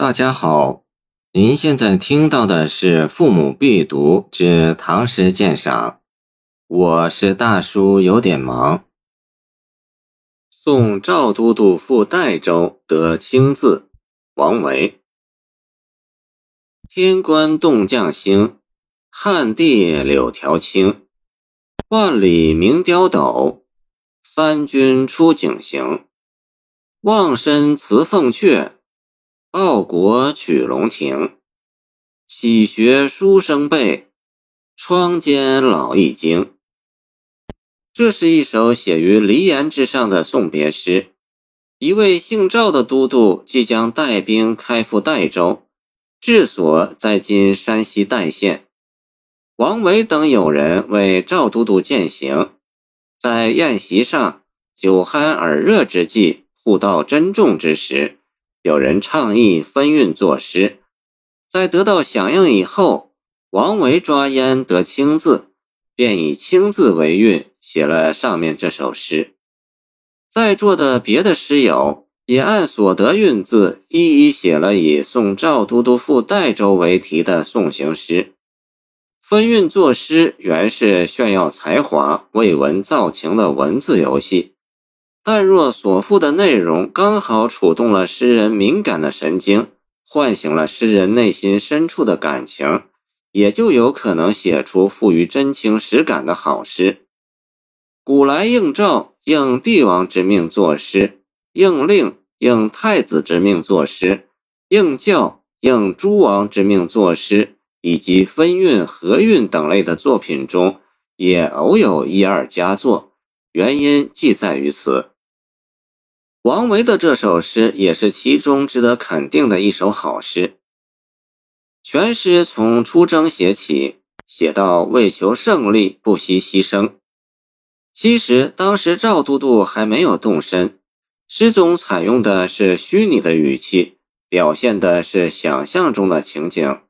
大家好，您现在听到的是《父母必读之唐诗鉴赏》，我是大叔，有点忙。送赵都督赴代州得清字，王维。天官动将星，汉地柳条青。万里鸣刁斗，三军出井行。望身辞凤阙。报国取龙庭，启学书生辈，窗间老易经。这是一首写于梨岩之上的送别诗。一位姓赵的都督即将带兵开赴代州，治所在今山西代县。王维等友人为赵都督饯行，在宴席上酒酣耳热之际，互道珍重之时。有人倡议分韵作诗，在得到响应以后，王维抓烟得清字，便以清字为韵，写了上面这首诗。在座的别的诗友也按所得韵字，一一写了以送赵都督赴代州为题的送行诗。分韵作诗原是炫耀才华、为文造情的文字游戏。但若所赋的内容刚好触动了诗人敏感的神经，唤醒了诗人内心深处的感情，也就有可能写出富于真情实感的好诗。古来应诏应帝王之命作诗，应令应太子之命作诗，应教应诸王之命作诗，以及分韵、合韵等类的作品中，也偶有一二佳作。原因即在于此。王维的这首诗也是其中值得肯定的一首好诗。全诗从出征写起，写到为求胜利不惜牺牲。其实当时赵都督还没有动身，诗中采用的是虚拟的语气，表现的是想象中的情景。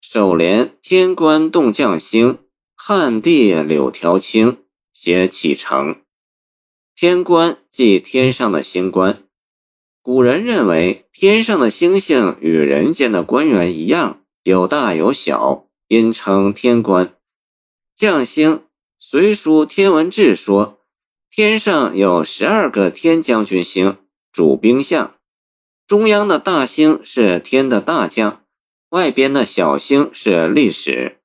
首联“天官动将星，汉地柳条青”，写启程。天官即天上的星官，古人认为天上的星星与人间的官员一样，有大有小，因称天官。将星隋书天文志说，天上有十二个天将军星，主兵象，中央的大星是天的大将，外边的小星是历史。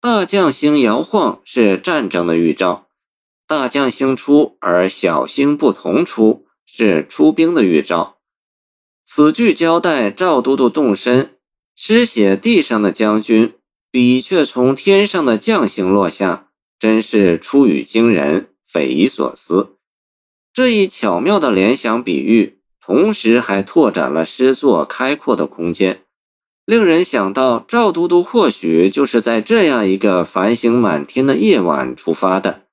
大将星摇晃是战争的预兆。大将星出而小星不同出，是出兵的预兆。此句交代赵都督动身，诗写地上的将军，笔却从天上的将星落下，真是出语惊人，匪夷所思。这一巧妙的联想比喻，同时还拓展了诗作开阔的空间，令人想到赵都督或许就是在这样一个繁星满天的夜晚出发的。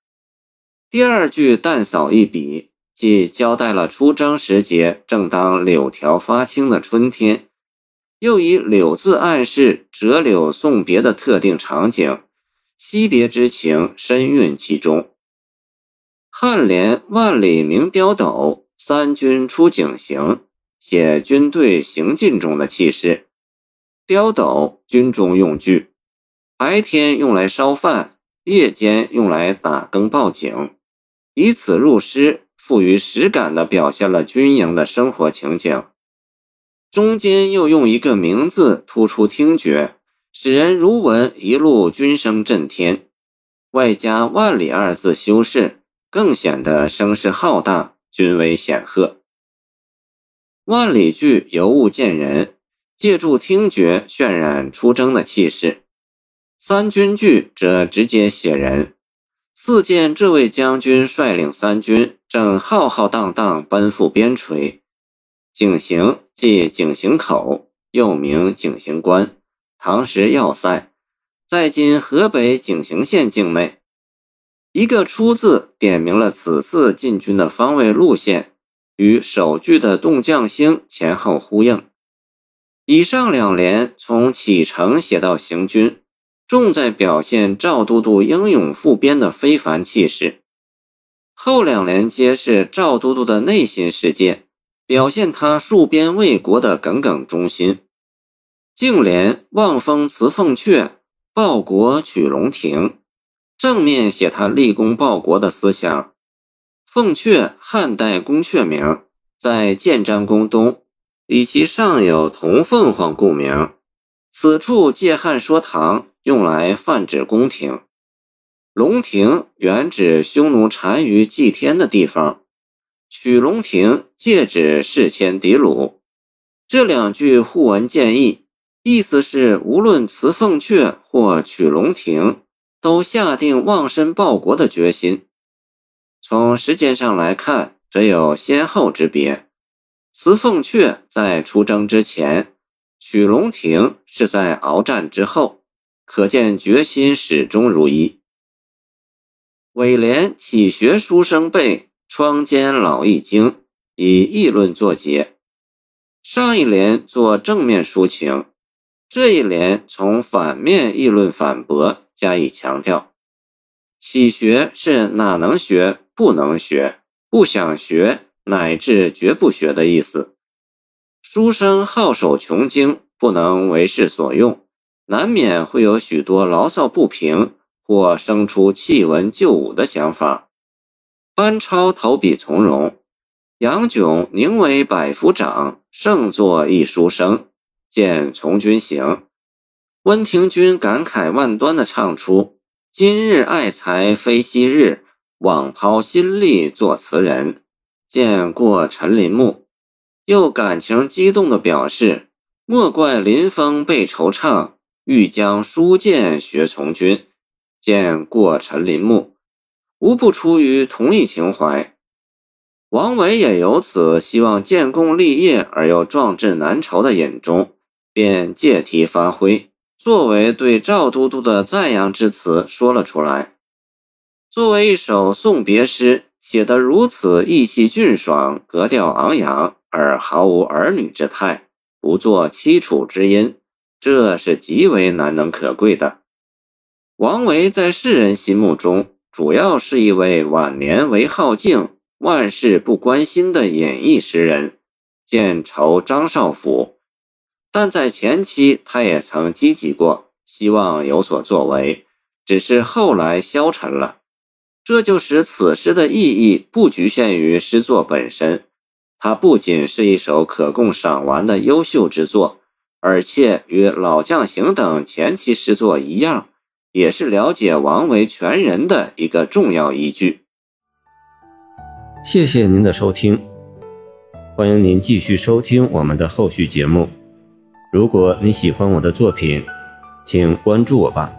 第二句淡扫一笔，既交代了出征时节正当柳条发青的春天，又以柳字暗示折柳送别的特定场景，惜别之情深蕴其中。颔联“万里鸣刁斗，三军出警行”，写军队行进中的气势。刁斗，军中用具，白天用来烧饭，夜间用来打更报警。以此入诗，富于实感地表现了军营的生活情景。中间又用一个名字突出听觉，使人如闻一路军声震天。外加“万里”二字修饰，更显得声势浩大，军威显赫。万里句尤物见人，借助听觉渲染出征的气势。三军句则直接写人。四见这位将军率领三军，正浩浩荡荡奔赴边陲。井陉即井陉口，又名井陉关，唐时要塞，在今河北井陉县境内。一个“出”字点明了此次进军的方位路线，与首句的动将星前后呼应。以上两联从启程写到行军。重在表现赵都督英勇赴边的非凡气势，后两联皆是赵都督的内心世界，表现他戍边卫国的耿耿忠心。净联望风辞凤阙，报国取龙庭，正面写他立功报国的思想。凤阙，汉代宫阙名，在建章宫东，以其上有铜凤凰故名。此处借汉说唐，用来泛指宫廷。龙庭原指匈奴单于祭天的地方，取龙庭借指事迁狄鲁。这两句互文见义，意思是无论辞凤阙或取龙庭，都下定忘身报国的决心。从时间上来看，则有先后之别。辞凤阙在出征之前，取龙亭是在鏖战之后，可见决心始终如一。尾联启学书生辈，窗间老易经，以议论作结。上一联做正面抒情，这一联从反面议论反驳，加以强调。启学是哪能学？不能学，不想学，乃至绝不学的意思。书生好守穷经，不能为世所用，难免会有许多牢骚不平，或生出弃文就武的想法。班超投笔从戎，杨炯宁为百夫长，胜作一书生。见从军行，温庭筠感慨万端地唱出：“今日爱才非昔日。”枉抛心力作词人，见过陈林木，又感情激动地表示：“莫怪林峰被惆怅，欲将书剑学从军。”见过陈林木，无不出于同一情怀。王维也由此希望建功立业而又壮志难酬的隐中，便借题发挥，作为对赵都督的赞扬之词说了出来。作为一首送别诗，写得如此意气俊爽、格调昂扬，而毫无儿女之态，不作凄楚之音，这是极为难能可贵的。王维在世人心目中，主要是一位晚年为好静、万事不关心的隐逸诗人，见愁张少府。但在前期，他也曾积极过，希望有所作为，只是后来消沉了。这就使此诗的意义不局限于诗作本身，它不仅是一首可供赏玩的优秀之作，而且与《老将行》等前期诗作一样，也是了解王维全人的一个重要依据。谢谢您的收听，欢迎您继续收听我们的后续节目。如果你喜欢我的作品，请关注我吧。